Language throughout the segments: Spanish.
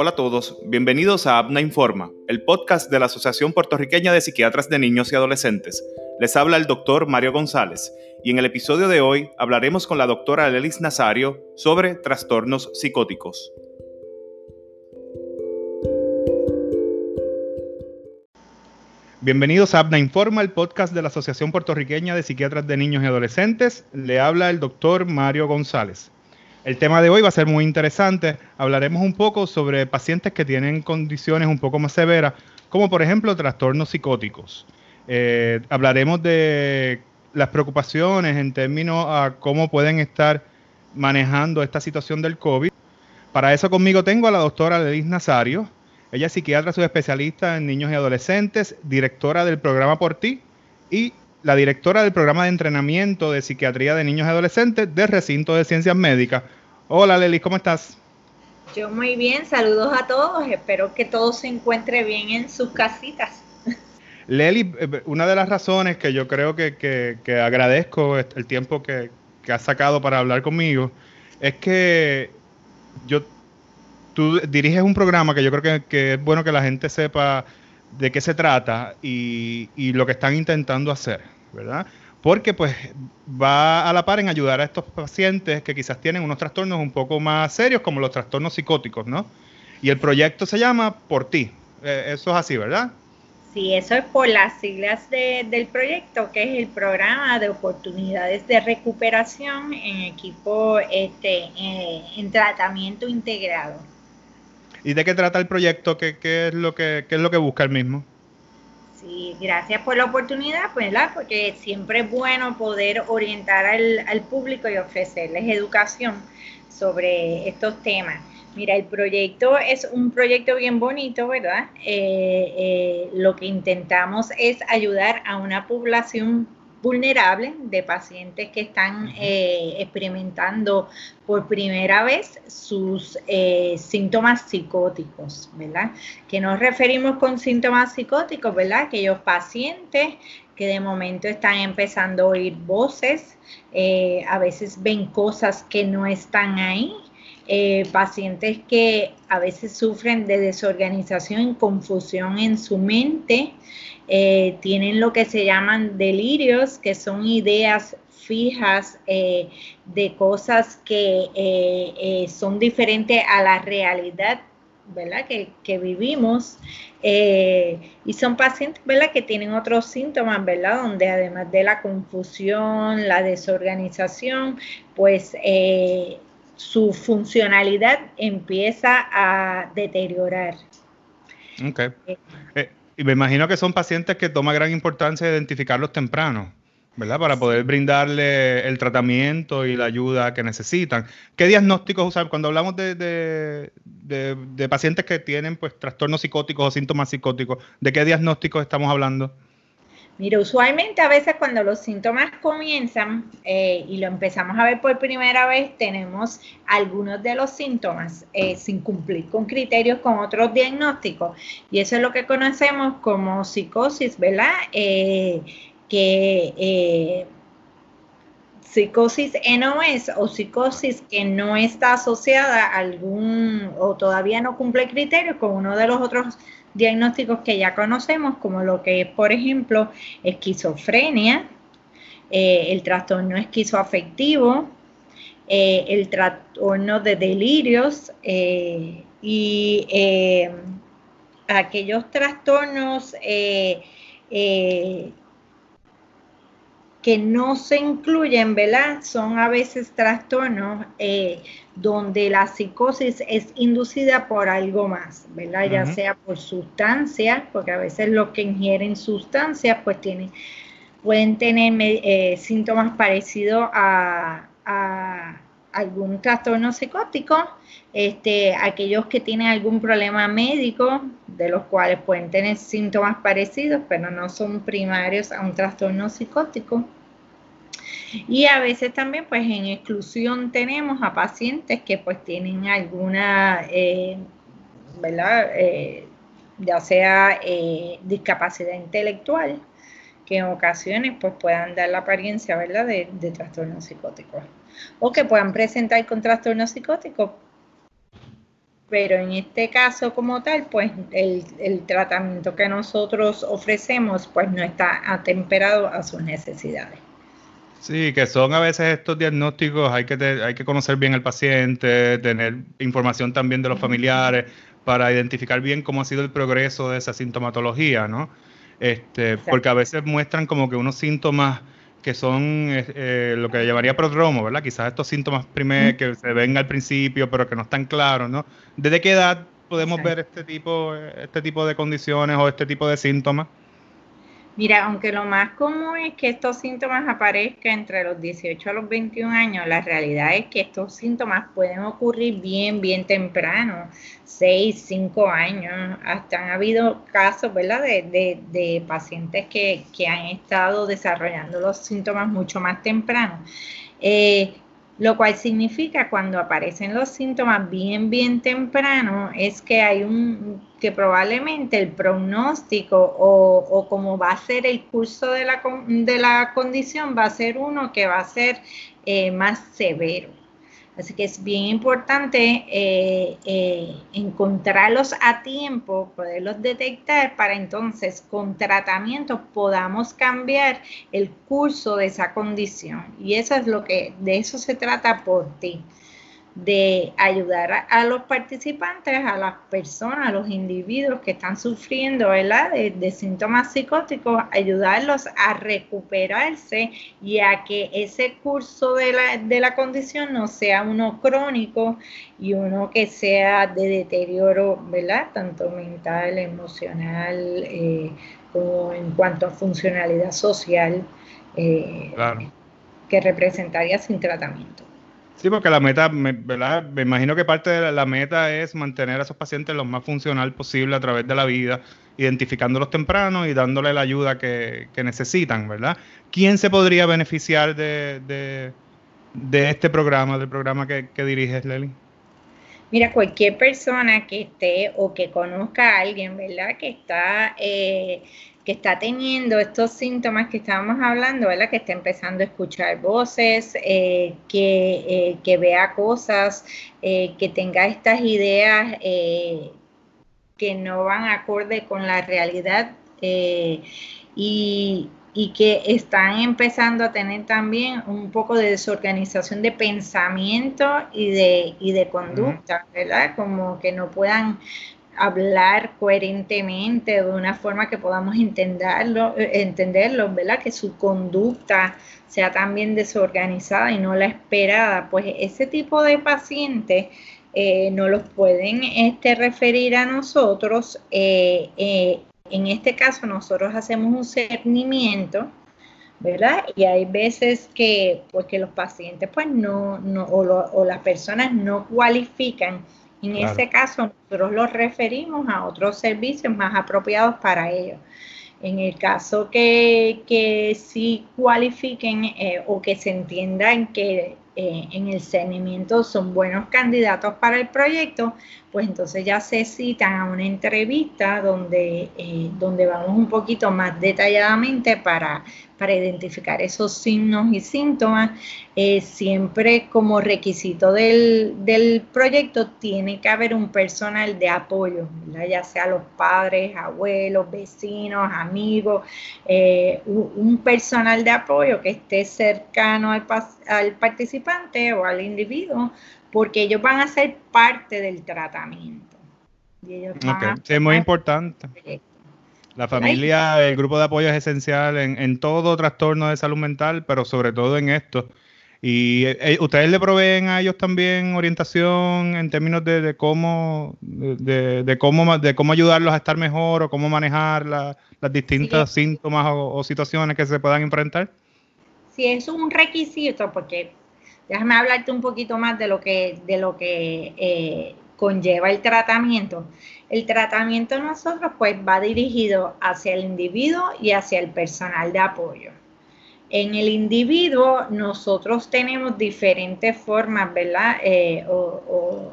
Hola a todos, bienvenidos a APNA Informa, el podcast de la Asociación Puertorriqueña de Psiquiatras de Niños y Adolescentes. Les habla el doctor Mario González y en el episodio de hoy hablaremos con la doctora Lelis Nazario sobre trastornos psicóticos. Bienvenidos a APNA Informa, el podcast de la Asociación Puertorriqueña de Psiquiatras de Niños y Adolescentes. Le habla el doctor Mario González. El tema de hoy va a ser muy interesante. Hablaremos un poco sobre pacientes que tienen condiciones un poco más severas, como por ejemplo trastornos psicóticos. Eh, hablaremos de las preocupaciones en términos a cómo pueden estar manejando esta situación del COVID. Para eso conmigo tengo a la doctora Lelis Nazario. Ella es psiquiatra subespecialista en niños y adolescentes, directora del programa Por Ti y la directora del programa de entrenamiento de psiquiatría de niños y adolescentes del recinto de ciencias médicas Hola Leli, ¿cómo estás? Yo muy bien, saludos a todos, espero que todo se encuentre bien en sus casitas. Leli, eh, una de las razones que yo creo que, agradezco el tiempo que, has sacado para hablar conmigo es que yo, tú diriges un programa que yo creo que, es bueno que la gente sepa de qué se trata y, y lo que están intentando hacer, ¿verdad? Porque pues va a la par en ayudar a estos pacientes que quizás tienen unos trastornos un poco más serios como los trastornos psicóticos, ¿no? Y el proyecto se llama Por ti. Eh, eso es así, ¿verdad? Sí, eso es por las siglas del proyecto, que es el programa de oportunidades de recuperación en equipo este, eh, en tratamiento integrado. ¿Y de qué trata el proyecto? ¿Qué, es, lo que, qué es lo que busca el mismo? Sí, gracias por la oportunidad, pues, ¿verdad? Porque siempre es bueno poder orientar al, público y ofrecerles educación sobre estos temas. Mira, el proyecto es un proyecto bien bonito, ¿verdad? Eh, eh, lo que intentamos es ayudar a una población vulnerable de pacientes que están eh, experimentando por primera vez sus eh, síntomas psicóticos, ¿verdad? Que nos referimos con síntomas psicóticos, ¿verdad? Aquellos pacientes que de momento están empezando a oír voces, eh, a veces ven cosas que no están ahí, pacientes que a veces sufren de desorganización confusión en su mente, eh, tienen lo que se llaman delirios, que son ideas fijas eh, de cosas que eh, son diferentes a la realidad ¿verdad? Que, vivimos y son pacientes ¿verdad? que tienen otros síntomas, ¿verdad? donde además de la confusión, la desorganización, pues su funcionalidad empieza a deteriorar. Okay. Y me imagino que son pacientes que toma gran importancia identificarlos temprano, ¿verdad? Para poder brindarle el tratamiento y la ayuda que necesitan. ¿Qué diagnósticos usar? Cuando hablamos de, pacientes que tienen pues trastornos psicóticos o síntomas psicóticos, ¿de qué diagnósticos estamos hablando? Mira, usualmente a veces cuando los síntomas comienzan eh, y lo empezamos a ver por primera vez, tenemos algunos de los síntomas eh, sin cumplir con criterios con otros diagnósticos. Y eso es lo que conocemos como psicosis, ¿verdad? Eh, que psicosis NOS o psicosis que no está asociada algún o todavía no cumple criterios con uno de los otros diagnósticos que ya conocemos, como lo que es, por ejemplo, esquizofrenia, eh, el trastorno esquizoafectivo, eh, el trastorno de delirios eh, y aquellos trastornos que no se incluyen, ¿verdad? Son a veces trastornos eh, donde la psicosis es inducida por algo más, ¿verdad? Ya sea por sustancias, porque a veces los que ingieren sustancias pues tienen, pueden tener eh, síntomas parecidos a, algún trastorno psicótico, este, aquellos que tienen algún problema médico, de los cuales pueden tener síntomas parecidos, pero no son primarios a un trastorno psicótico. Y a veces también pues en exclusión tenemos a pacientes que pues tienen alguna, eh, ¿verdad? Eh, ya sea eh, discapacidad intelectual, que en ocasiones pues puedan dar la apariencia, ¿verdad? De, de trastornos psicóticos. O que puedan presentar con trastornos psicóticos pero en este caso como tal, pues el, el, tratamiento que nosotros ofrecemos pues no está atemperado a sus necesidades. Sí, que son a veces estos diagnósticos, hay que, hay que conocer bien al paciente, tener información también de los familiares para identificar bien cómo ha sido el progreso de esa sintomatología, ¿no? Este, porque a veces muestran como que unos síntomas que son eh, eh, lo que llamaría prodromo, ¿verdad? Quizás estos síntomas primer, que se ven al principio, pero que no están claros, ¿no? ¿Desde qué edad podemos ver este tipo, este tipo de condiciones o este tipo de síntomas? Mira, aunque lo más común es que estos síntomas aparezcan entre los 18 a los 21 años, la realidad es que estos síntomas pueden ocurrir bien, bien temprano, 6, 5 años. Hasta han habido casos, ¿verdad?, de, de, pacientes que, que, han estado desarrollando los síntomas mucho más temprano. Eh, lo cual significa cuando aparecen los síntomas bien, bien temprano, es que hay un, que probablemente el pronóstico o, o como va a ser el curso de la, de la condición va a ser uno que va a ser eh, más severo. Así que es bien importante eh, eh, encontrarlos a tiempo, poderlos detectar para entonces con tratamiento podamos cambiar el curso de esa condición. Y eso es lo que, de eso se trata por ti de ayudar a, los participantes, a las personas, a los individuos que están sufriendo De, síntomas psicóticos, ayudarlos a recuperarse y a que ese curso de la, de la condición no sea uno crónico y uno que sea de deterioro, ¿verdad? Tanto mental, emocional, eh, como en cuanto a funcionalidad social, eh, que representaría sin tratamiento. Sí, porque la meta, ¿verdad? Me imagino que parte de la, meta es mantener a esos pacientes lo más funcional posible a través de la vida, identificándolos temprano y dándole la ayuda que, necesitan, ¿verdad? ¿Quién se podría beneficiar de, este programa, del programa que, que diriges, Lely? Mira, cualquier persona que esté o que conozca a alguien, ¿verdad? Que está eh, que está teniendo estos síntomas que estábamos hablando, ¿verdad? Que está empezando a escuchar voces, eh, que, eh, que, vea cosas, que tenga estas ideas que no van acorde con la realidad y, y que están empezando a tener también un poco de desorganización de pensamiento y de, y de conducta, ¿verdad? Como que no puedan hablar coherentemente de una forma que podamos entenderlo, eh, entenderlo, ¿verdad? Que su conducta sea también desorganizada y no la esperada. Pues ese tipo de pacientes eh, no los pueden este, referir a nosotros. Eh, en este caso nosotros hacemos un cernimiento, ¿verdad? Y hay veces que, pues, que los pacientes pues no, no o, o las personas no cualifican en ese caso, nosotros los referimos a otros servicios más apropiados para ellos. En el caso que, que sí cualifiquen eh, o que se entiendan que eh, en el seguimiento son buenos candidatos para el proyecto, pues entonces ya se citan a una entrevista donde, eh, donde vamos un poquito más detalladamente para, para identificar esos signos y síntomas. Eh, siempre como requisito del, proyecto tiene que haber un personal de apoyo, ya sea los padres, abuelos, vecinos, amigos, un, personal de apoyo que esté cercano al, al participante o al individuo porque ellos van a ser parte del tratamiento. es muy importante. La familia, el grupo de apoyo es esencial en, todo trastorno de salud mental, pero sobre todo en esto. ¿Y eh, ustedes le proveen a ellos también orientación en términos de, cómo de, cómo de cómo ayudarlos a estar mejor o cómo manejar las distintas síntomas o, situaciones que se puedan enfrentar? Sí, es un requisito porque Déjame hablarte un poquito más de lo que, de lo que eh, conlleva el tratamiento. El tratamiento nosotros pues va dirigido hacia el individuo y hacia el personal de apoyo. En el individuo nosotros tenemos diferentes formas, ¿verdad? Eh, o,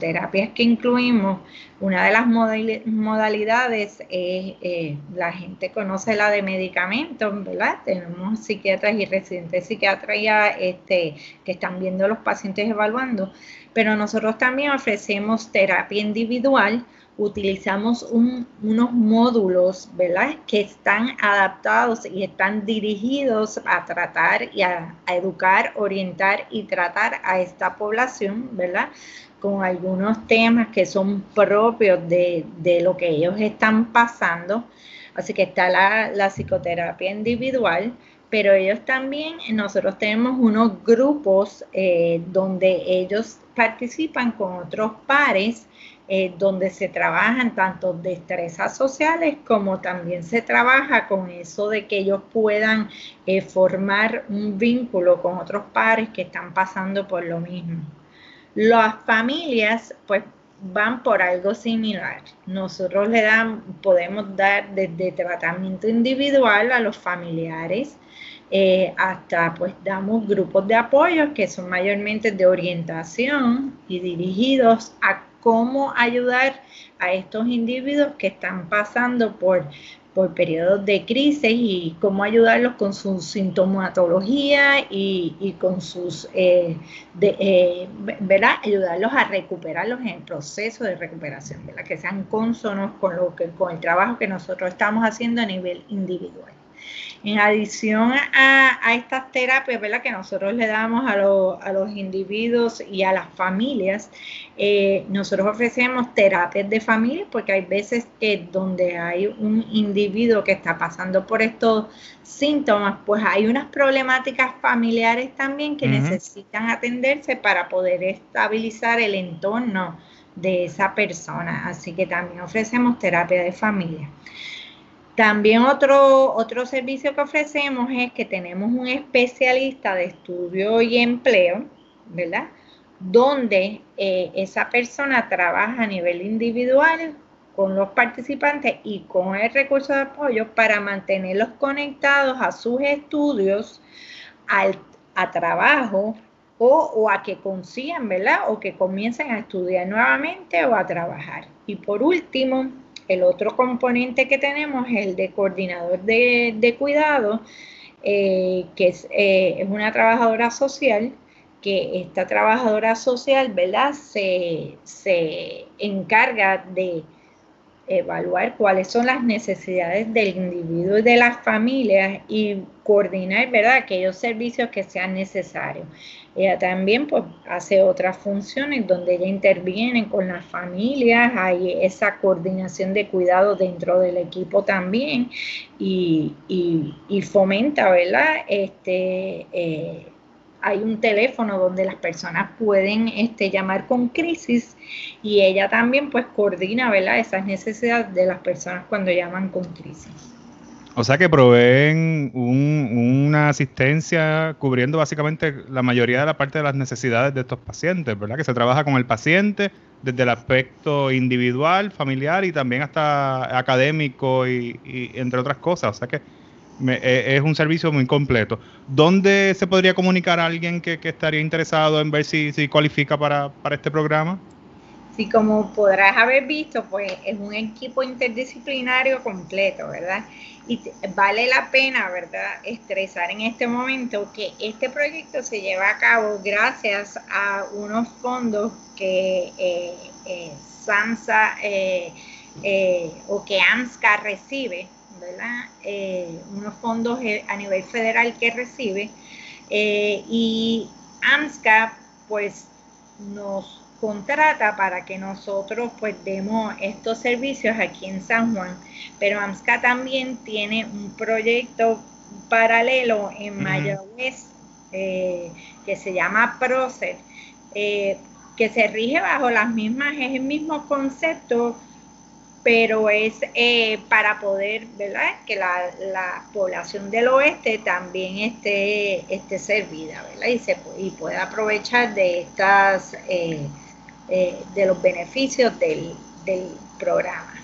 terapias que incluimos. Una de las modalidades es, eh, la gente conoce la de medicamentos, ¿verdad? Tenemos psiquiatras y residentes de psiquiatría este, que están viendo a los pacientes evaluando, pero nosotros también ofrecemos terapia individual utilizamos unos módulos, ¿verdad? Que están adaptados y están dirigidos a tratar y a, educar, orientar y tratar a esta población, ¿verdad? Con algunos temas que son propios de, lo que ellos están pasando. Así que está la, psicoterapia individual, pero ellos también, nosotros tenemos unos grupos eh, donde ellos participan con otros pares eh, donde se trabajan tanto destrezas sociales como también se trabaja con eso de que ellos puedan eh, formar un vínculo con otros pares que están pasando por lo mismo. Las familias pues van por algo similar. Nosotros le dan, podemos dar desde tratamiento individual a los familiares, eh, hasta pues damos grupos de apoyo que son mayormente de orientación y dirigidos a cómo ayudar a estos individuos que están pasando por, por periodos de crisis y cómo ayudarlos con su sintomatología y, con sus, eh, eh, ¿verdad? Ayudarlos a recuperarlos en el proceso de recuperación, ¿verdad? Que sean consonos con, lo que, con el trabajo que nosotros estamos haciendo a nivel individual. En adición a, estas terapias ¿verdad? que nosotros le damos a, los individuos y a las familias, eh, nosotros ofrecemos terapias de familia porque hay veces que donde hay un individuo que está pasando por estos síntomas, pues hay unas problemáticas familiares también que necesitan atenderse para poder estabilizar el entorno de esa persona. Así que también ofrecemos terapia de familia. También otro, otro servicio que ofrecemos es que tenemos un especialista de estudio y empleo, ¿verdad? Donde eh, esa persona trabaja a nivel individual con los participantes y con el recurso de apoyo para mantenerlos conectados a sus estudios, al, a trabajo o, o, a que consigan, ¿verdad? O que comiencen a estudiar nuevamente o a trabajar. Y por último, el otro componente que tenemos es el de coordinador de, cuidado, eh, que eh, es, una trabajadora social, que esta trabajadora social, ¿verdad? Se, se encarga de evaluar cuáles son las necesidades del individuo y de las familias y coordinar, ¿verdad?, aquellos servicios que sean necesarios. Ella también pues, hace otras funciones donde ella interviene con las familias, hay esa coordinación de cuidado dentro del equipo también y, fomenta, ¿verdad? Este, eh, hay un teléfono donde las personas pueden este, llamar con crisis y ella también pues coordina, ¿verdad? Esas necesidades de las personas cuando llaman con crisis. O sea que proveen una asistencia cubriendo básicamente la mayoría de la parte de las necesidades de estos pacientes, ¿verdad? Que se trabaja con el paciente desde el aspecto individual, familiar y también hasta académico y, entre otras cosas. O sea que e, es un servicio muy completo. ¿Dónde se podría comunicar a alguien que, estaría interesado en ver si, si cualifica para, para este programa? Sí, como podrás haber visto, pues es un equipo interdisciplinario completo, ¿verdad? Y vale la pena, ¿verdad?, estresar en este momento que este proyecto se lleva a cabo gracias a unos fondos que eh, eh, SAMSA eh, o que AMSCA recibe, ¿verdad? unos fondos a nivel federal que recibe. y AMSCA, pues, nos contrata para que nosotros pues demos estos servicios aquí en San Juan. Pero AMSCA también tiene un proyecto paralelo en Mayagüez eh, que se llama PROCER, eh, que se rige bajo las mismas, es el mismo concepto, pero es eh, para poder, ¿verdad? Que la, población del oeste también esté, esté servida, ¿verdad? Y, se, y pueda aprovechar de estas eh, de los beneficios del, programa.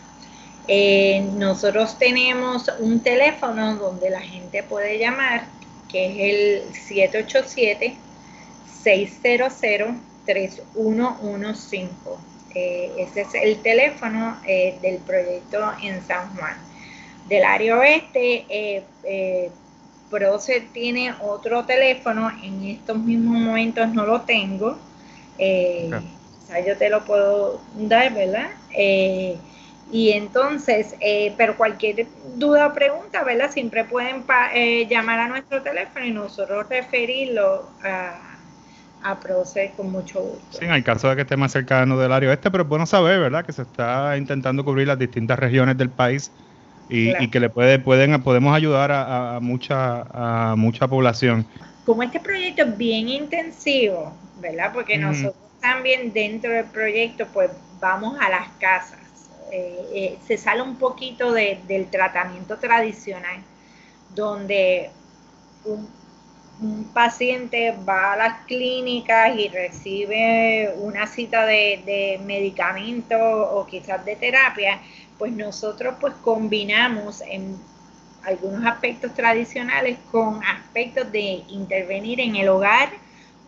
Eh, nosotros tenemos un teléfono donde la gente puede llamar que es el 787-600-3115. Eh, ese es el teléfono del proyecto en San Juan. Del área oeste, eh tiene otro teléfono, en estos mismos momentos no lo tengo. Sea, yo te lo puedo dar, ¿verdad? y entonces, pero cualquier duda o pregunta, ¿verdad? Siempre pueden llamar a nuestro teléfono y nosotros referirlo a a proceder con mucho gusto. Sí, en el caso de que esté más cercano del área oeste, pero es bueno saber, ¿verdad? Que se está intentando cubrir las distintas regiones del país y, que le puede, pueden, podemos ayudar a, mucha, a mucha población. Como este proyecto es bien intensivo, ¿verdad? Porque nosotros también dentro del proyecto, pues vamos a las casas. Eh, eh, se sale un poquito del tratamiento tradicional, donde un un paciente va a las clínicas y recibe una cita de, medicamento o quizás de terapia, pues nosotros pues combinamos en algunos aspectos tradicionales con aspectos de intervenir en el hogar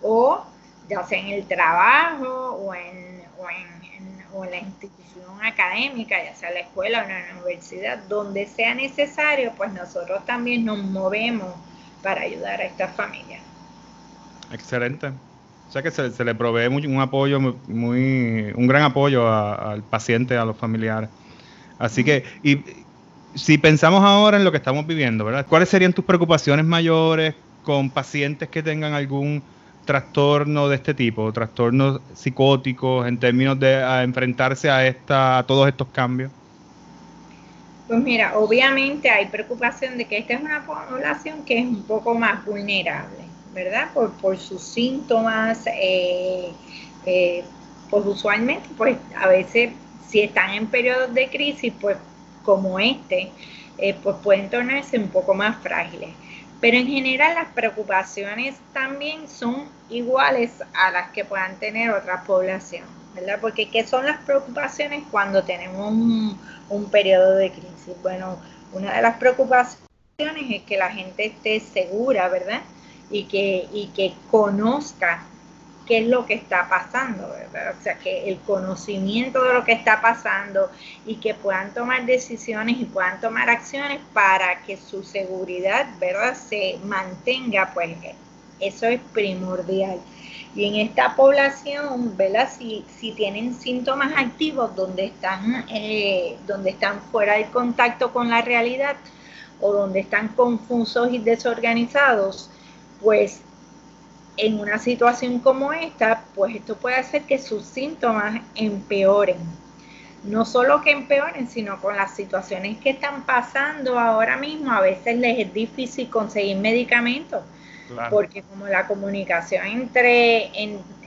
o ya sea en el trabajo o en, o en, o en la institución académica, ya sea la escuela o en la universidad, donde sea necesario, pues nosotros también nos movemos para ayudar a esta familia. Excelente. O sea que se, le provee un apoyo muy, un gran apoyo al paciente, a los familiares. Así que, y si pensamos ahora en lo que estamos viviendo, ¿verdad? ¿Cuáles serían tus preocupaciones mayores con pacientes que tengan algún trastorno de este tipo, trastornos psicóticos en términos de enfrentarse a esta, a todos estos cambios? Pues mira, obviamente hay preocupación de que esta es una población que es un poco más vulnerable, ¿verdad? Por, sus síntomas, eh, eh, pues usualmente, pues a veces si están en periodos de crisis, pues como este, eh, pues pueden tornarse un poco más frágiles. Pero en general las preocupaciones también son iguales a las que puedan tener otras poblaciones, ¿verdad? Porque ¿qué son las preocupaciones cuando tenemos un, un periodo de crisis? Bueno, una de las preocupaciones es que la gente esté segura, ¿verdad? Y que, y que conozca qué es lo que está pasando, ¿verdad? O sea, que el conocimiento de lo que está pasando y que puedan tomar decisiones y puedan tomar acciones para que su seguridad, ¿verdad? Se mantenga, pues eso es primordial. Y en esta población, ¿verdad? Si, si tienen síntomas activos donde están, eh, donde están fuera de contacto con la realidad o donde están confusos y desorganizados, pues en una situación como esta, pues esto puede hacer que sus síntomas empeoren. No solo que empeoren, sino con las situaciones que están pasando ahora mismo, a veces les es difícil conseguir medicamentos porque como la comunicación entre,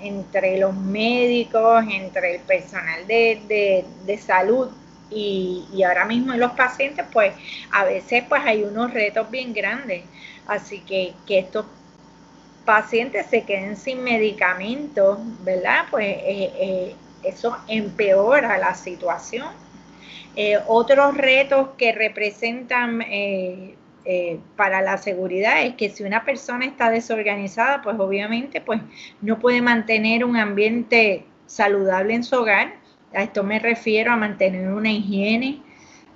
entre los médicos, entre el personal de, salud y, ahora mismo los pacientes, pues a veces pues hay unos retos bien grandes. Así que que estos pacientes se queden sin medicamentos, ¿verdad? Pues eh, eh, eso empeora la situación. Eh, otros retos que representan para la seguridad es que si una persona está desorganizada, pues obviamente pues no puede mantener un ambiente saludable en su hogar. A esto me refiero a mantener una higiene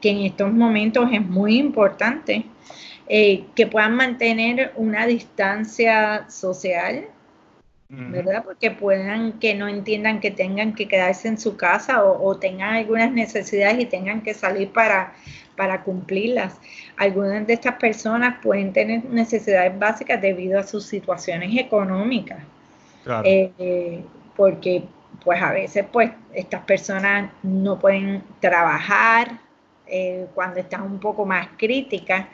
que en estos momentos es muy importante, eh, que puedan mantener una distancia social, ¿verdad? Porque puedan, que no entiendan que tengan que quedarse en su casa o, o tengan algunas necesidades y tengan que salir para para cumplirlas. Algunas de estas personas pueden tener necesidades básicas debido a sus situaciones económicas. Eh, porque pues a veces pues estas personas no pueden trabajar eh, cuando están un poco más críticas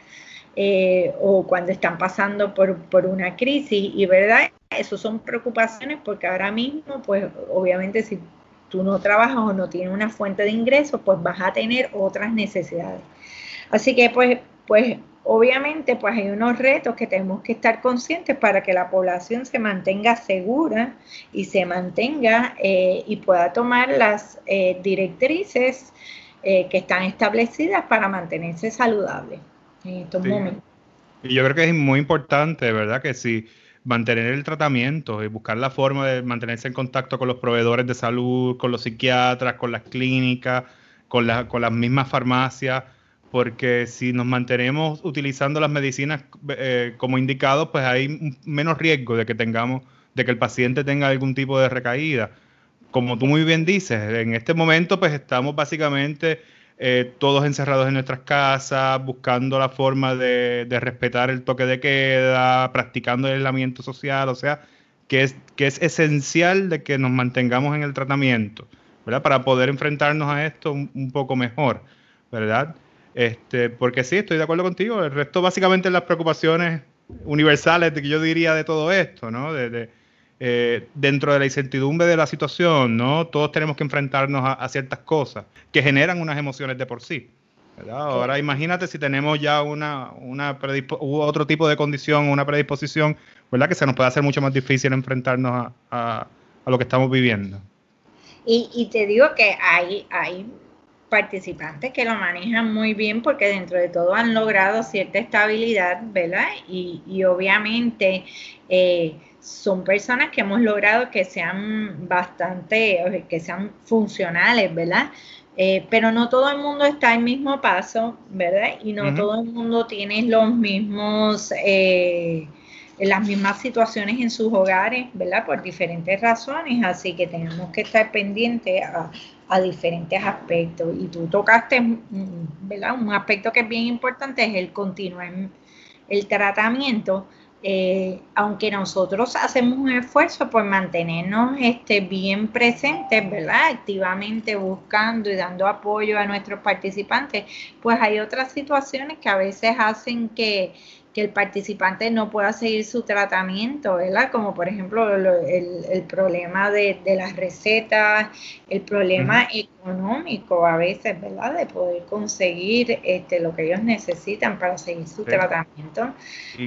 eh, o cuando están pasando por, por una crisis. Y verdad, eso son preocupaciones porque ahora mismo pues obviamente si tú no trabajas o no tienes una fuente de ingresos, pues vas a tener otras necesidades. Así que pues, pues obviamente pues hay unos retos que tenemos que estar conscientes para que la población se mantenga segura y se mantenga eh, y pueda tomar las eh, directrices que están establecidas para mantenerse saludable en estos momentos. Y yo creo que es muy importante, ¿verdad? Que si mantener el tratamiento y buscar la forma de mantenerse en contacto con los proveedores de salud, con los psiquiatras, con las clínicas, con, con las mismas farmacias, porque si nos mantenemos utilizando las medicinas eh, como indicados, pues hay menos riesgo de que tengamos, de que el paciente tenga algún tipo de recaída. Como tú muy bien dices, en este momento pues estamos básicamente eh, todos encerrados en nuestras casas, buscando la forma de, respetar el toque de queda, practicando el aislamiento social, o sea, que es, que es esencial de que nos mantengamos en el tratamiento, ¿verdad? Para poder enfrentarnos a esto un, poco mejor, ¿verdad? Este, porque sí, estoy de acuerdo contigo, el resto básicamente las preocupaciones universales que yo diría de todo esto, ¿no? Eh, dentro de la incertidumbre de la situación, ¿no? Todos tenemos que enfrentarnos a, ciertas cosas que generan unas emociones de por sí. Ahora imagínate si tenemos ya una, una otro tipo de condición, una predisposición, ¿verdad? Que se nos puede hacer mucho más difícil enfrentarnos a, lo que estamos viviendo. Y, te digo que hay, hay participantes que lo manejan muy bien porque dentro de todo han logrado cierta estabilidad, ¿verdad? Y, y obviamente eh, son personas que hemos logrado que sean bastante, que sean funcionales, ¿verdad? Eh, pero no todo el mundo está al mismo paso, ¿verdad? Y no todo el mundo tiene los mismos, eh, las mismas situaciones en sus hogares, ¿verdad? Por diferentes razones, así que tenemos que estar pendientes a, a diferentes aspectos. Y tú tocaste, ¿verdad? Un aspecto que es bien importante es el continuar el tratamiento eh, aunque nosotros hacemos un esfuerzo por mantenernos este, bien presentes, ¿verdad? Activamente buscando y dando apoyo a nuestros participantes, pues hay otras situaciones que a veces hacen que que el participante no pueda seguir su tratamiento, ¿verdad? Como por ejemplo el, problema de, las recetas, el problema económico a veces, ¿verdad? De poder conseguir este, lo que ellos necesitan para seguir su tratamiento.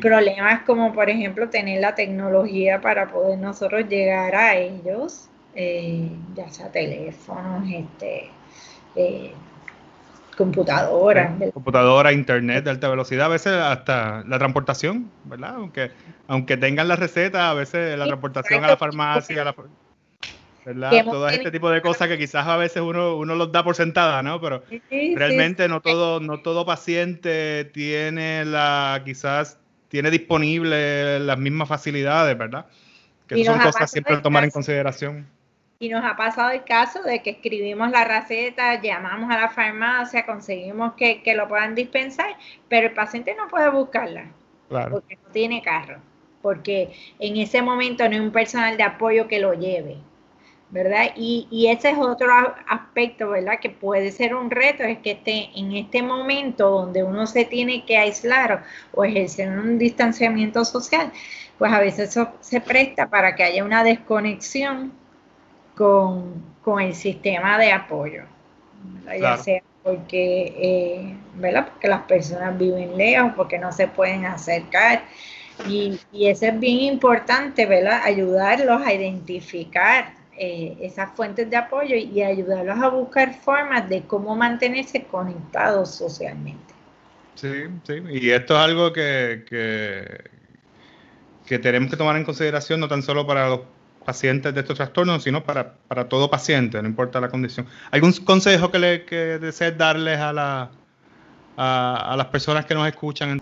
Problemas como por ejemplo tener la tecnología para poder nosotros llegar a ellos, eh, ya sea teléfonos, este... Eh, computadora. Computadora, internet de alta velocidad, a veces hasta la transportación, ¿verdad? Aunque, aunque tengan la receta, a veces la transportación a la farmacia, ¿verdad? Todo este tipo de cosas que quizás a veces uno, uno los da por sentada, ¿no? Pero realmente no todo, no todo paciente tiene la, quizás tiene disponible las mismas facilidades, ¿verdad? Que son cosas siempre a tomar en consideración. Y nos ha pasado el caso de que escribimos la receta, llamamos a la farmacia, conseguimos que, lo puedan dispensar, pero el paciente no puede buscarla porque no tiene carro, porque en ese momento no hay un personal de apoyo que lo lleve, ¿verdad? Y, y ese es otro aspecto, ¿verdad? Que puede ser un reto, es que esté en este momento donde uno se tiene que aislar o ejercer un distanciamiento social, pues a veces eso se presta para que haya una desconexión con, el sistema de apoyo, ya sea porque, eh, ¿verdad? porque las personas viven lejos, porque no se pueden acercar. Y, eso es bien importante, ¿verdad? Ayudarlos a identificar eh, esas fuentes de apoyo y ayudarlos a buscar formas de cómo mantenerse conectados socialmente. Sí, sí, y esto es algo que, que, que tenemos que tomar en consideración no tan solo para los pacientes de estos trastornos, sino para, todo paciente, no importa la condición. ¿Algún consejo que, le, que desees darles a, la, a, las personas que nos escuchan?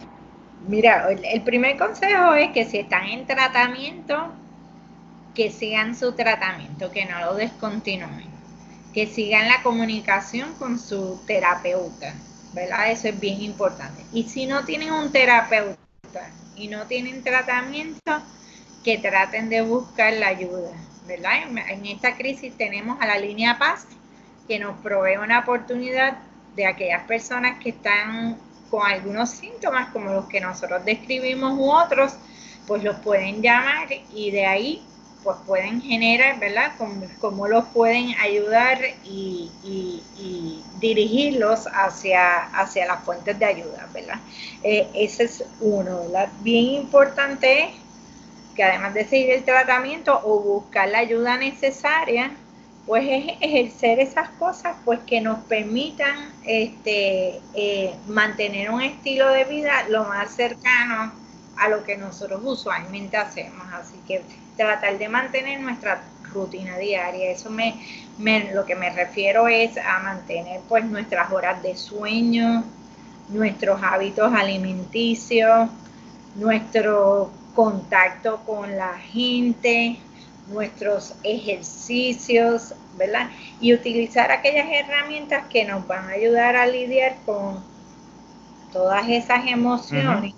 Mira, el primer consejo es que si están en tratamiento, que sigan su tratamiento, que no lo descontinúen, que sigan la comunicación con su terapeuta, ¿verdad? Eso es bien importante. Y si no tienen un terapeuta y no tienen tratamiento, que traten de buscar la ayuda, ¿verdad? En esta crisis tenemos a la línea Paz, que nos provee una oportunidad de aquellas personas que están con algunos síntomas como los que nosotros describimos u otros, pues los pueden llamar y de ahí pues pueden generar, ¿verdad? Cómo, los pueden ayudar y, dirigirlos hacia, hacia las fuentes de ayuda, ¿verdad? Eh, ese es uno, ¿verdad? Bien importante es que además de seguir el tratamiento o buscar la ayuda necesaria, pues es ejercer esas cosas pues que nos permitan este, eh, mantener un estilo de vida lo más cercano a lo que nosotros usualmente hacemos. Así que tratar de mantener nuestra rutina diaria. Eso me, lo que me refiero es a mantener pues nuestras horas de sueño, nuestros hábitos alimenticios, nuestro contacto con la gente, nuestros ejercicios, ¿verdad? Y utilizar aquellas herramientas que nos van a ayudar a lidiar con todas esas emociones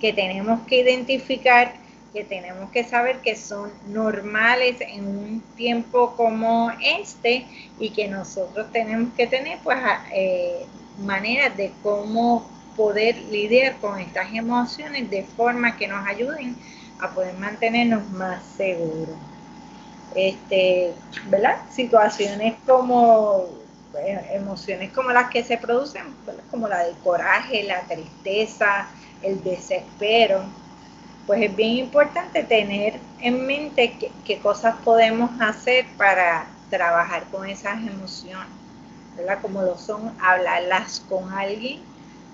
que tenemos que identificar, que tenemos que saber que son normales en un tiempo como este y que nosotros tenemos que tener pues eh, maneras de cómo poder lidiar con estas emociones de forma que nos ayuden a poder mantenernos más seguros este, ¿verdad? Situaciones como emociones como las que se producen, como la del coraje, la tristeza, el desespero, pues es bien importante tener en mente qué cosas podemos hacer para trabajar con esas emociones, ¿verdad? Como lo son hablarlas con alguien,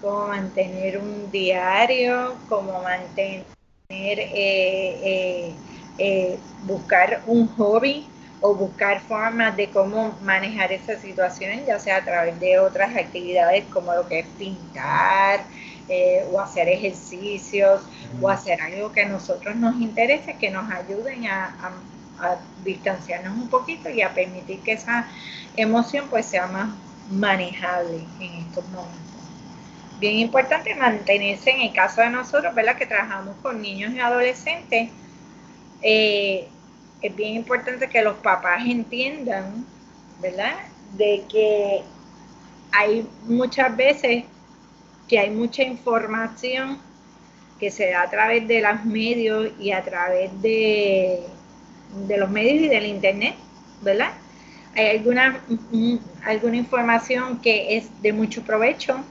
como mantener un diario, como mantener eh, eh, eh, buscar un hobby o buscar formas de cómo manejar esa situación, ya sea a través de otras actividades como lo que es pintar o hacer ejercicios o hacer algo que a nosotros nos interese, que nos ayuden a, a distanciarnos un poquito y a permitir que esa emoción pues sea más manejable en estos momentos. Bien importante mantenerse en el caso de nosotros, ¿verdad? Que trabajamos con niños y adolescentes, eh, es bien importante que los papás entiendan, ¿verdad? De que hay muchas veces que hay mucha información que se da a través de los medios y a través de, de los medios y del internet, ¿verdad? Hay alguna, alguna información que es de mucho provecho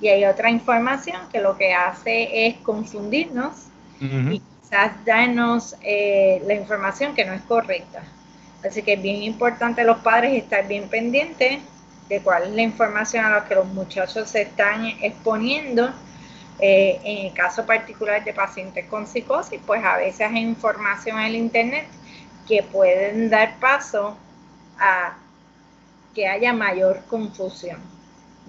y hay otra información que lo que hace es confundirnos quizás darnos eh, la información que no es correcta. Así que es bien importante los padres estar bien pendientes de cuál es la información a la que los muchachos se están exponiendo. Eh, en el caso particular de pacientes con psicosis, pues a veces hay información en el Internet que pueden dar paso a que haya mayor confusión.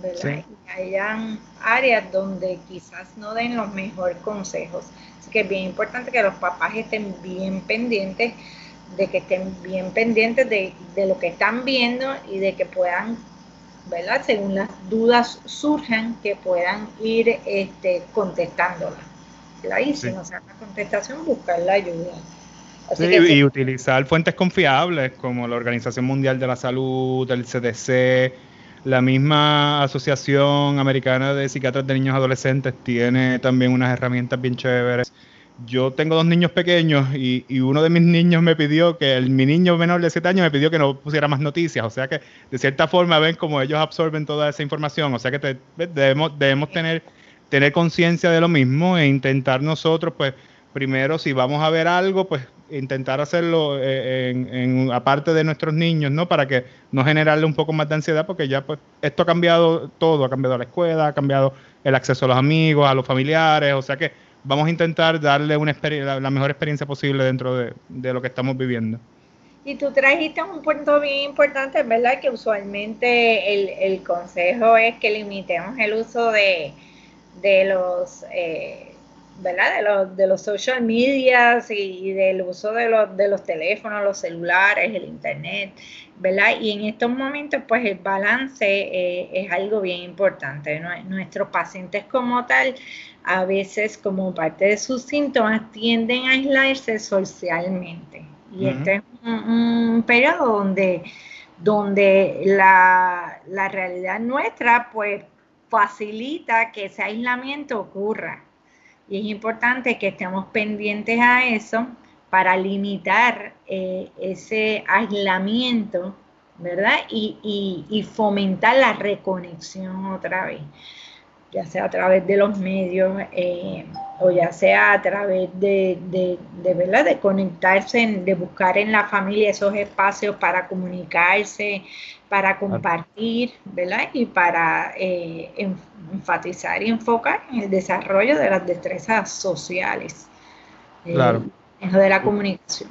¿Verdad? Y hayan áreas donde quizás no den los mejores consejos que es bien importante que los papás estén bien pendientes, de que estén bien pendientes de, lo que están viendo y de que puedan, ¿verdad? Según las dudas surjan, que puedan ir este, contestándolas. Y si no se la contestación, buscar la ayuda. y utilizar fuentes confiables como la Organización Mundial de la Salud, el CDC, la misma Asociación Americana de Psiquiatras de Niños y Adolescentes tiene también unas herramientas bien chéveres. Yo tengo dos niños pequeños y, uno de mis niños me pidió que, el, mi niño menor de 7 años me pidió que no pusiera más noticias. O sea que de cierta forma ven como ellos absorben toda esa información. O sea que debemos, debemos tener, tener conciencia de lo mismo e intentar nosotros, pues, primero si vamos a ver algo, pues intentar hacerlo eh, en, aparte de nuestros niños, ¿no? Para que no generarle un poco más de ansiedad, porque ya pues esto ha cambiado todo, ha cambiado la escuela, ha cambiado el acceso a los amigos, a los familiares, o sea que vamos a intentar darle una la, la mejor experiencia posible dentro de, lo que estamos viviendo. Y tú trajiste un punto bien importante, ¿verdad? Que usualmente el, el consejo es que limitemos el uso de, de los... Eh, ¿verdad? De los, de los social medias y, del uso de los, de los teléfonos, los celulares, el internet, ¿verdad? Y en estos momentos, pues el balance eh, es algo bien importante. Nuestros pacientes como tal, a veces como parte de sus síntomas, tienden a aislarse socialmente. Y este es un, periodo donde, donde la, la realidad nuestra, pues facilita que ese aislamiento ocurra. Y es importante que estemos pendientes a eso para limitar eh, ese aislamiento, ¿verdad? Y, fomentar la reconexión otra vez. Ya sea a través de los medios eh, o ya sea a través de, de, ¿verdad? de conectarse, de buscar en la familia esos espacios para comunicarse, para compartir, ¿verdad? Y para eh, enfatizar y enfocar en el desarrollo de las destrezas sociales. Eh, claro. de la comunicación.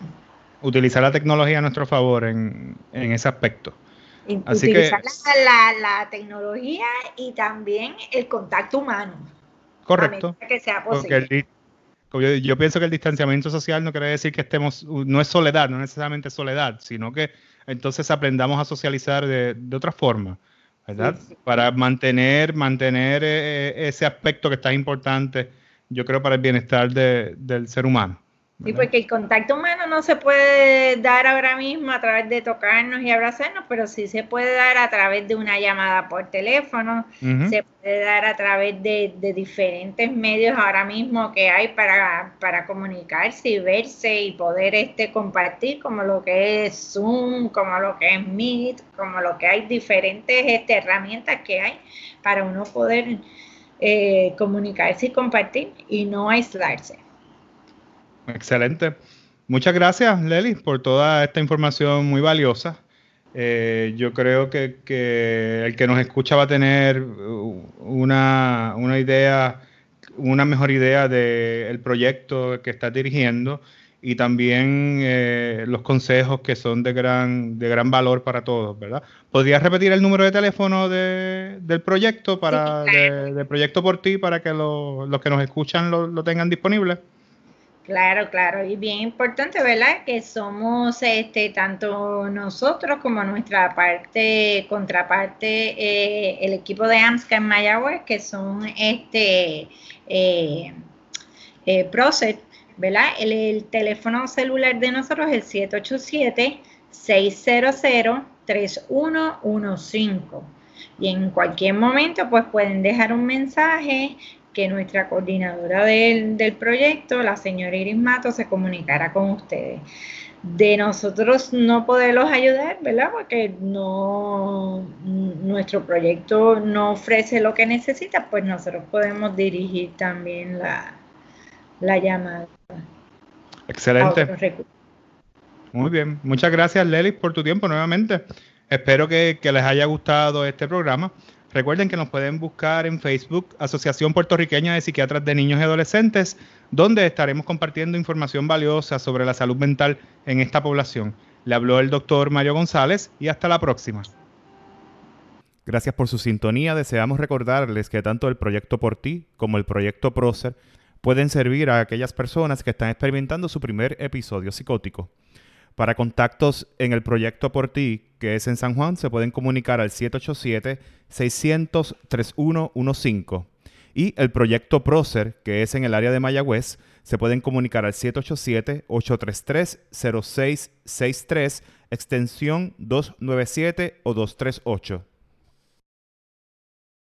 Utilizar la tecnología a nuestro favor en, en ese aspecto. Utilizar la, la, tecnología y también el contacto humano. Correcto. Que sea posible. Yo, yo, pienso que el distanciamiento social no quiere decir que estemos, no es soledad, no necesariamente soledad, sino que entonces aprendamos a socializar de, otra forma, ¿verdad? Para mantener, mantener eh, ese aspecto que está importante, yo creo, para el bienestar del ser humano. Sí, porque el contacto humano no se puede dar ahora mismo a través de tocarnos y abrazarnos, pero sí se puede dar a través de una llamada por teléfono, se puede dar a través de, diferentes medios ahora mismo que hay para, para comunicarse y verse y poder este compartir, como lo que es Zoom, como lo que es Meet, como lo que hay diferentes este, herramientas que hay para uno poder eh, comunicarse y compartir y no aislarse. Excelente. Muchas gracias, Leli, por toda esta información muy valiosa. Eh, yo creo que, el que nos escucha va a tener una, idea, una mejor idea del proyecto que está dirigiendo y también eh, los consejos que son de gran, de gran valor para todos, ¿verdad? ¿Podrías repetir el número de teléfono del proyecto, para, del proyecto por ti, para que los que nos escuchan lo, lo tengan disponible? Claro, claro, y bien importante, ¿verdad? Que somos este tanto nosotros como nuestra parte, contraparte, eh, el equipo de AMSCA en Mayagüez, que son este eh, eh ¿verdad? El, teléfono celular de nosotros es el 787-600-3115. Y en cualquier momento, pues pueden dejar un mensaje que nuestra coordinadora del, proyecto, la señora Iris Mato, se comunicará con ustedes. De nosotros no poderlos ayudar, ¿verdad? Porque no nuestro proyecto no ofrece lo que necesita, pues nosotros podemos dirigir también la, la llamada. Excelente. Muy bien. Muchas gracias, Lely, por tu tiempo nuevamente. Espero que les haya gustado este programa. Recuerden que nos pueden buscar en Facebook, Asociación Puertorriqueña de Psiquiatras de Niños y Adolescentes, donde estaremos compartiendo información valiosa sobre la salud mental en esta población. Le habló el doctor Mario González y hasta la próxima. Gracias por su sintonía. Deseamos recordarles que tanto el proyecto Por Ti como el proyecto Procer pueden servir a aquellas personas que están experimentando su primer episodio psicótico. Para contactos en el proyecto Por Ti, que es en San Juan, se pueden comunicar al 787-600-3115. Y el proyecto Procer, que es en el área de Mayagüez, se pueden comunicar al 787-833-0663, extensión 297 o 238.